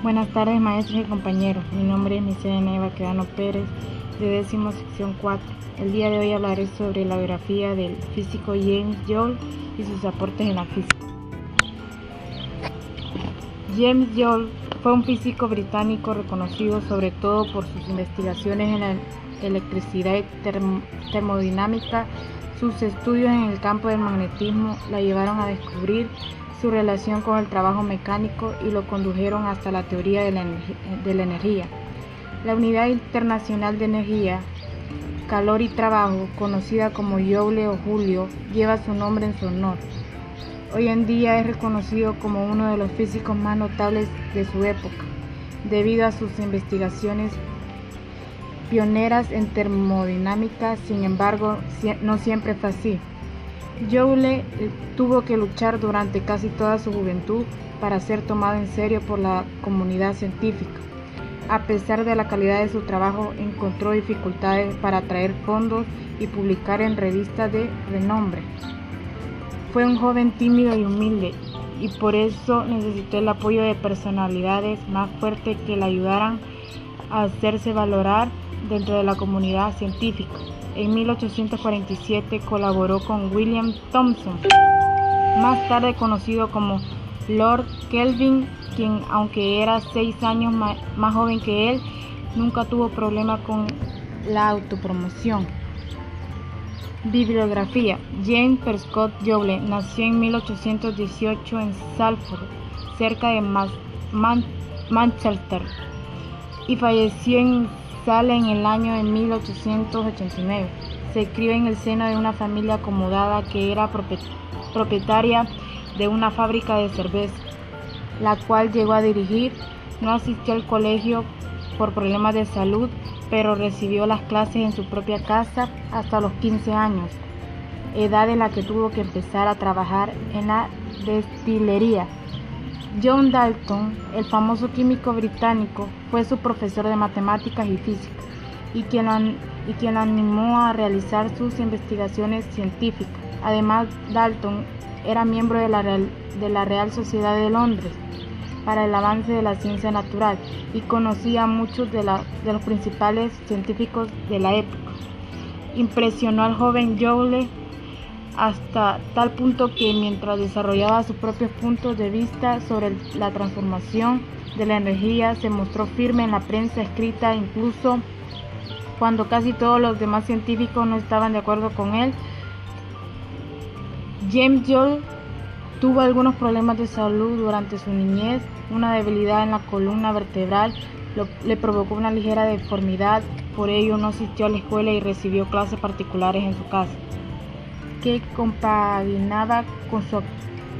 Buenas tardes maestros y compañeros, mi nombre es Michelle Neva Quedano Pérez de décimo sección 4. El día de hoy hablaré sobre la biografía del físico James Joule y sus aportes en la física. James Joule fue un físico británico reconocido sobre todo por sus investigaciones en la electricidad y termodinámica. Sus estudios en el campo del magnetismo la llevaron a descubrir su relación con el trabajo mecánico y lo condujeron hasta la teoría de la, de la energía. La Unidad Internacional de Energía, Calor y Trabajo, conocida como Joule o Julio, lleva su nombre en su honor. Hoy en día es reconocido como uno de los físicos más notables de su época, debido a sus investigaciones pioneras en termodinámica, sin embargo, no siempre fue así. Joule eh, tuvo que luchar durante casi toda su juventud para ser tomado en serio por la comunidad científica. A pesar de la calidad de su trabajo, encontró dificultades para atraer fondos y publicar en revistas de renombre. Fue un joven tímido y humilde y por eso necesitó el apoyo de personalidades más fuertes que le ayudaran a hacerse valorar dentro de la comunidad científica. En 1847 colaboró con William Thomson, más tarde conocido como Lord Kelvin, quien aunque era seis años más, joven que él, nunca tuvo problema con la autopromoción. Bibliografía. James Prescott Joule nació en 1818 en Salford, cerca de Manchester, y falleció en Sale en el año de 1889. Se escribe en el seno de una familia acomodada que era propietaria de una fábrica de cerveza, la cual llegó a dirigir. No asistió al colegio por problemas de salud, pero recibió las clases en su propia casa hasta los 15 años, edad en la que tuvo que empezar a trabajar en la destilería. John Dalton, el famoso químico británico, fue su profesor de matemáticas y física y quien, y quien animó a realizar sus investigaciones científicas. Además, Dalton era miembro de la Real, de la Real Sociedad de Londres para el avance de la ciencia natural y conocía a muchos de, de los principales científicos de la época. Impresionó al joven Joule hasta tal punto que mientras desarrollaba sus propios puntos de vista sobre la transformación de la energía se mostró firme en la prensa escrita incluso cuando casi todos los demás científicos no estaban de acuerdo con él. James Joule tuvo algunos problemas de salud durante su niñez, una debilidad en la columna vertebral le provocó una ligera deformidad, por ello no asistió a la escuela y recibió clases particulares en su casa que compaginaba con su,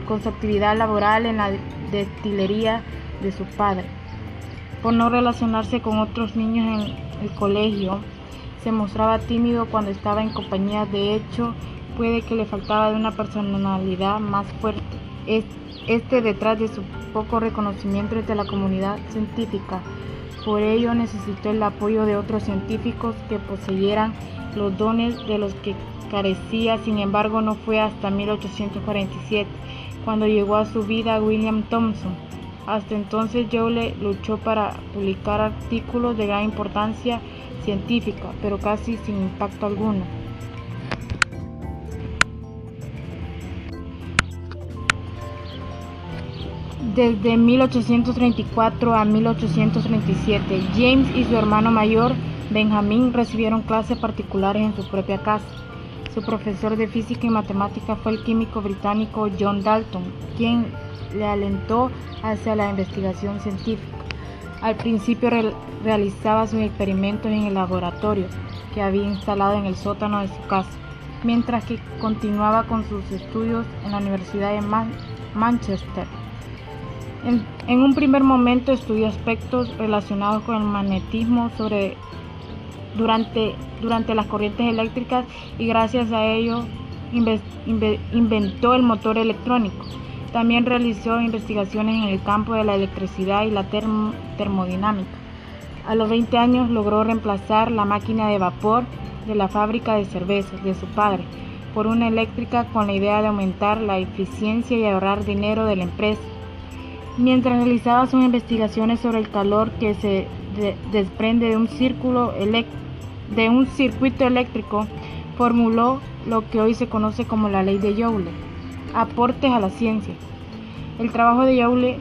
con su actividad laboral en la destilería de su padre. Por no relacionarse con otros niños en el colegio, se mostraba tímido cuando estaba en compañía. De hecho, puede que le faltaba de una personalidad más fuerte. Este detrás de su poco reconocimiento entre la comunidad científica. Por ello necesitó el apoyo de otros científicos que poseyeran los dones de los que carecía, sin embargo no fue hasta 1847 cuando llegó a su vida William Thomson. Hasta entonces Joule luchó para publicar artículos de gran importancia científica, pero casi sin impacto alguno. Desde 1834 a 1837, James y su hermano mayor, Benjamin, recibieron clases particulares en su propia casa. Su profesor de física y matemática fue el químico británico John Dalton, quien le alentó hacia la investigación científica. Al principio realizaba sus experimentos en el laboratorio que había instalado en el sótano de su casa, mientras que continuaba con sus estudios en la Universidad de Manchester. en, un primer momento estudió aspectos relacionados con el magnetismo sobre durante, durante las corrientes eléctricas y gracias a ello inventó el motor electrónico. También realizó investigaciones en el campo de la electricidad y la termodinámica. A los 20 años logró reemplazar la máquina de vapor de la fábrica de cervezas de su padre por una eléctrica con la idea de aumentar la eficiencia y ahorrar dinero de la empresa. Mientras realizaba sus investigaciones sobre el calor que se desprende de un, círculo de un circuito eléctrico, formuló lo que hoy se conoce como la ley de Joule. Aportes a la ciencia. El trabajo de Joule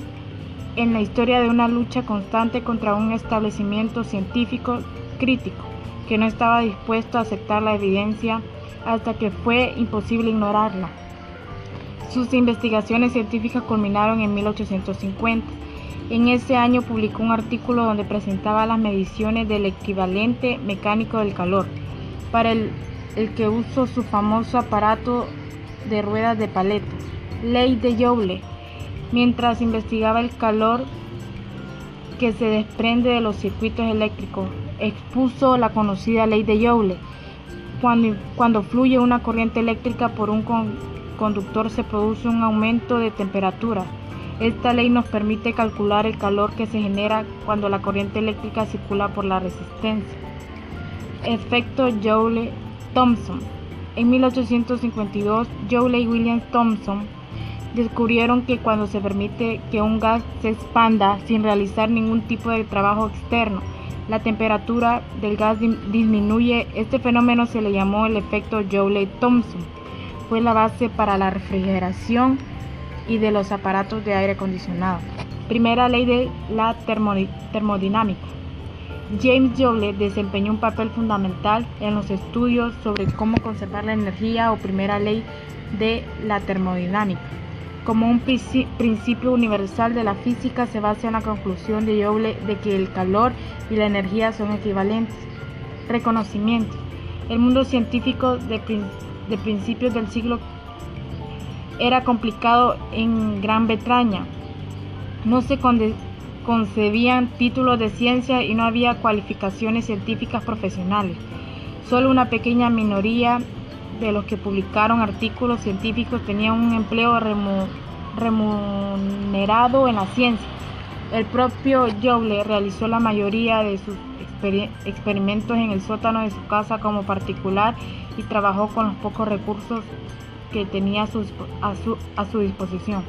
en la historia de una lucha constante contra un establecimiento científico crítico que no estaba dispuesto a aceptar la evidencia hasta que fue imposible ignorarla. Sus investigaciones científicas culminaron en 1850. En ese año publicó un artículo donde presentaba las mediciones del equivalente mecánico del calor, para el, que usó su famoso aparato de ruedas de paleta, ley de Joule, mientras investigaba el calor que se desprende de los circuitos eléctricos. Expuso la conocida ley de Joule. Cuando, cuando fluye una corriente eléctrica por un conductor se produce un aumento de temperatura. Esta ley nos permite calcular el calor que se genera cuando la corriente eléctrica circula por la resistencia. Efecto Joule-Thomson. En 1852, Joule y William Thomson descubrieron que cuando se permite que un gas se expanda sin realizar ningún tipo de trabajo externo, la temperatura del gas disminuye. Este fenómeno se le llamó el efecto Joule-Thomson. Fue la base para la refrigeración y de los aparatos de aire acondicionado. Primera ley de la termodinámica. James Joule desempeñó un papel fundamental en los estudios sobre cómo conservar la energía o primera ley de la termodinámica como un principio universal de la física se basa en la conclusión de Joule de que el calor y la energía son equivalentes. Reconocimiento. El mundo científico de, principios del siglo era complicado en Gran Bretaña. No se concebían títulos de ciencia y no había cualificaciones científicas profesionales. Solo una pequeña minoría de los que publicaron artículos científicos tenían un empleo remunerado en la ciencia. El propio Joule realizó la mayoría de sus experimentos en el sótano de su casa como particular y trabajó con los pocos recursos que tenía a su, a su disposición.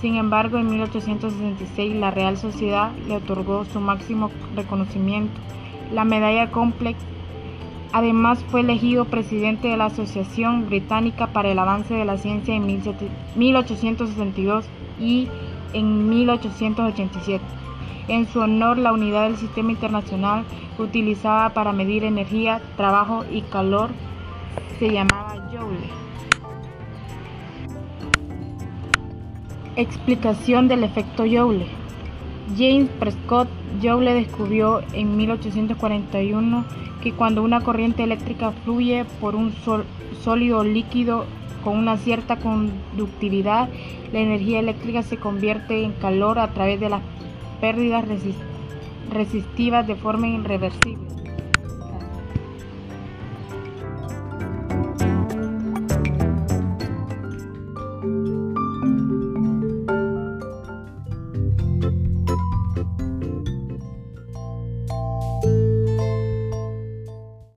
Sin embargo, en 1866 la Real Sociedad le otorgó su máximo reconocimiento, la medalla Complex Además fue elegido presidente de la Asociación Británica para el Avance de la Ciencia en 1862 y en 1887. En su honor, la unidad del sistema internacional utilizada para medir energía, trabajo y calor se llamaba Joule. Explicación del efecto Joule. James Prescott Joule descubrió en 1841 que cuando una corriente eléctrica fluye por un sólido líquido con una cierta conductividad, la energía eléctrica se convierte en calor a través de las pérdidas resistivas de forma irreversible.